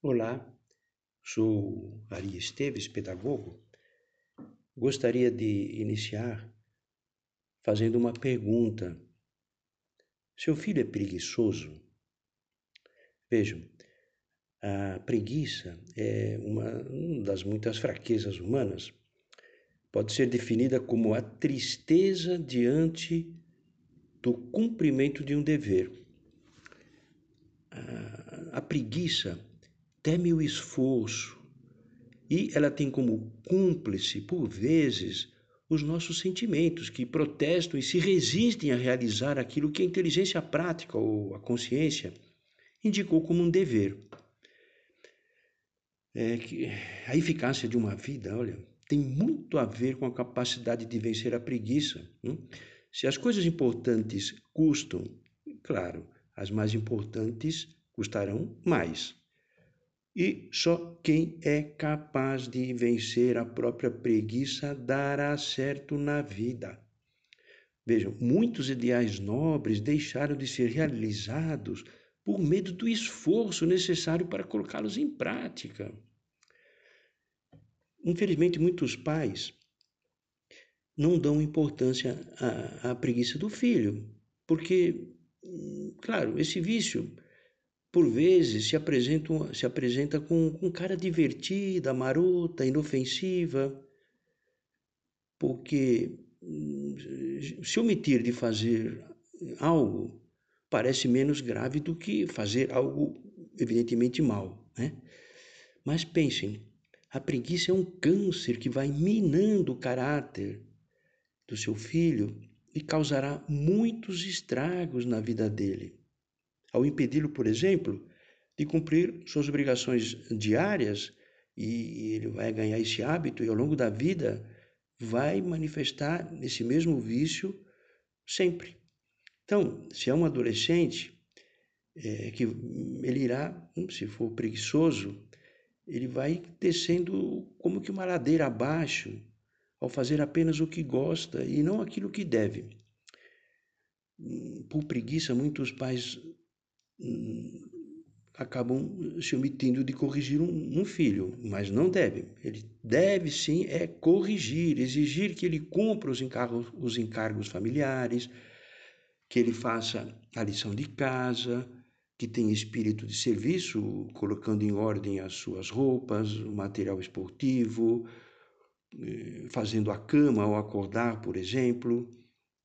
Olá, sou Ari Esteves, pedagogo. Gostaria de iniciar fazendo uma pergunta. Seu filho é preguiçoso? Vejam, a preguiça é uma, das muitas fraquezas humanas. Pode ser definida como a tristeza diante do cumprimento de um dever. A preguiça teme o esforço e ela tem como cúmplice, por vezes, os nossos sentimentos que protestam e se resistem a realizar aquilo que a inteligência prática ou a consciência indicou como um dever. É que a eficácia de uma vida, olha, tem muito a ver com a capacidade de vencer a preguiça. Hein? Se as coisas importantes custam, claro, as mais importantes custarão mais. E só quem é capaz de vencer a própria preguiça dará certo na vida. Vejam, muitos ideais nobres deixaram de ser realizados por medo do esforço necessário para colocá-los em prática. Infelizmente, muitos pais não dão importância à, à preguiça do filho, porque, hum, claro, esse vício por vezes se apresenta, se apresenta com, com cara divertida, marota, inofensiva, porque hum, se omitir de fazer algo parece menos grave do que fazer algo evidentemente mal, né? Mas pensem, a preguiça é um câncer que vai minando o caráter do seu filho e causará muitos estragos na vida dele ao impedi-lo, por exemplo, de cumprir suas obrigações diárias, e ele vai ganhar esse hábito e ao longo da vida vai manifestar esse mesmo vício sempre. Então, se é um adolescente, é, que ele irá, hum, se for preguiçoso, ele vai descendo como que uma ladeira abaixo, ao fazer apenas o que gosta e não aquilo que deve. Por preguiça, muitos pais acabam se omitindo de corrigir um, um, filho, mas não deve. Ele deve sim é corrigir, exigir que ele cumpra os encargos, os encargos familiares, que ele faça a lição de casa, que tenha espírito de serviço, colocando em ordem as suas roupas, o material esportivo, eh, fazendo a cama ao acordar, por exemplo,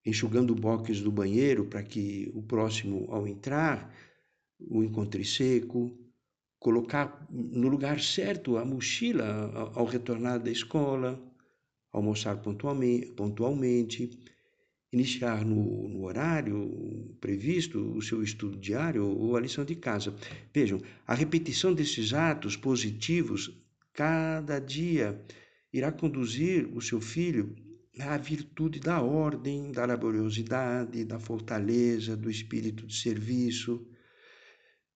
enxugando boques do banheiro para que o próximo, ao entrar, o encontrei seco, colocar no lugar certo a mochila ao retornar da escola, almoçar pontualmente, pontualmente iniciar no, no, horário previsto o seu estudo diário ou a lição de casa. Vejam, a repetição desses atos positivos cada dia irá conduzir o seu filho à virtude da ordem, da laboriosidade, da fortaleza, do espírito de serviço,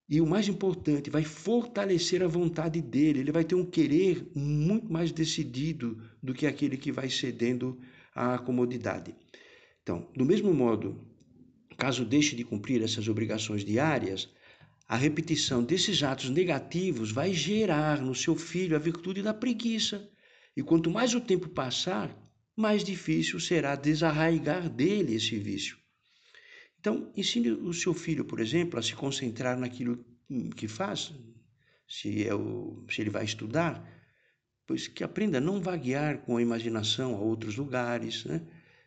e o mais importante, vai fortalecer a vontade dele. Ele vai ter um querer muito mais decidido do que aquele que vai cedendo à comodidade. Então, do mesmo modo, caso deixe de cumprir essas obrigações diárias, a repetição desses atos negativos vai gerar no seu filho a virtude da preguiça. E quanto mais o tempo passar, mais difícil será desarraigar dele esse vício. Então, ensine o seu filho, por exemplo, a se concentrar naquilo que faz, se, é o, se ele vai estudar, pois que aprenda a não vaguear com a imaginação a outros lugares, né?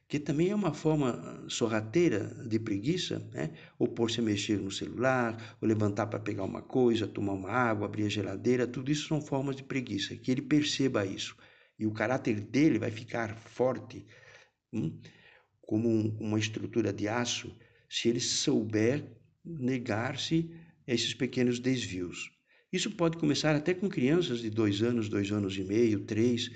que também é uma forma sorrateira de preguiça, né? ou pôr-se a mexer no celular, ou levantar para pegar uma coisa, tomar uma água, abrir a geladeira, tudo isso são formas de preguiça, que ele perceba isso. E o caráter dele vai ficar forte, hum? como um, uma estrutura de aço, se ele souber negar-se a esses pequenos desvios. Isso pode começar até com crianças de dois anos, dois anos e meio, três,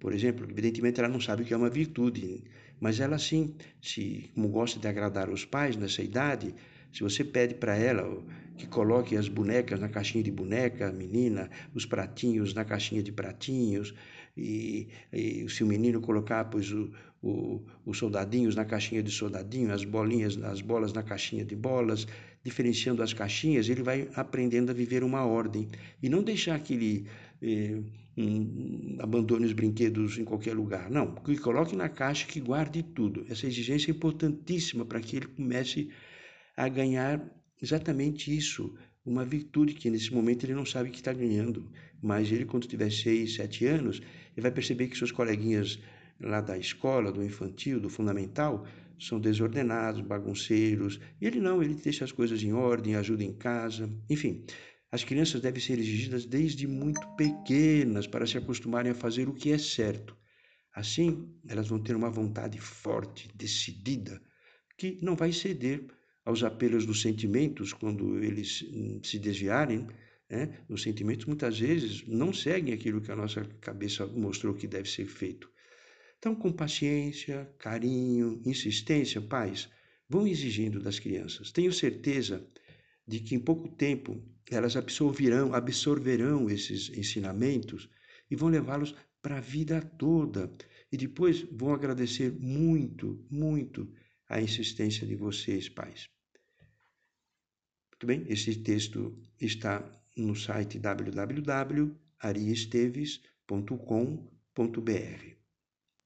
por exemplo. Evidentemente, ela não sabe o que é uma virtude, mas ela sim, se como gosta de agradar os pais nessa idade, se você pede para ela que coloque as bonecas na caixinha de boneca, a menina, os pratinhos na caixinha de pratinhos, e, e se o menino colocar pois, o, o, os soldadinhos na caixinha de soldadinho, as bolinhas, as bolas na caixinha de bolas, diferenciando as caixinhas, ele vai aprendendo a viver uma ordem e não deixar que ele eh, um, abandone os brinquedos em qualquer lugar. Não, que coloque na caixa que guarde tudo. Essa exigência é importantíssima para que ele comece a ganhar exatamente isso, uma virtude que nesse momento ele não sabe que está ganhando, mas ele quando tiver seis, sete anos, ele vai perceber que seus coleguinhas lá da escola, do infantil, do fundamental, são desordenados, bagunceiros. Ele não, ele deixa as coisas em ordem, ajuda em casa, enfim. As crianças devem ser exigidas desde muito pequenas para se acostumarem a fazer o que é certo. Assim, elas vão ter uma vontade forte, decidida, que não vai ceder aos apelos dos sentimentos quando eles hum, se desviarem. Né? Os sentimentos muitas vezes não seguem aquilo que a nossa cabeça mostrou que deve ser feito. Então, com paciência, carinho, insistência, pais, vão exigindo das crianças. Tenho certeza de que em pouco tempo elas absorverão, absorverão esses ensinamentos e vão levá-los para a vida toda. E depois vão agradecer muito, muito a insistência de vocês, pais. Muito bem, esse texto está no site www.ariesteves.com.br.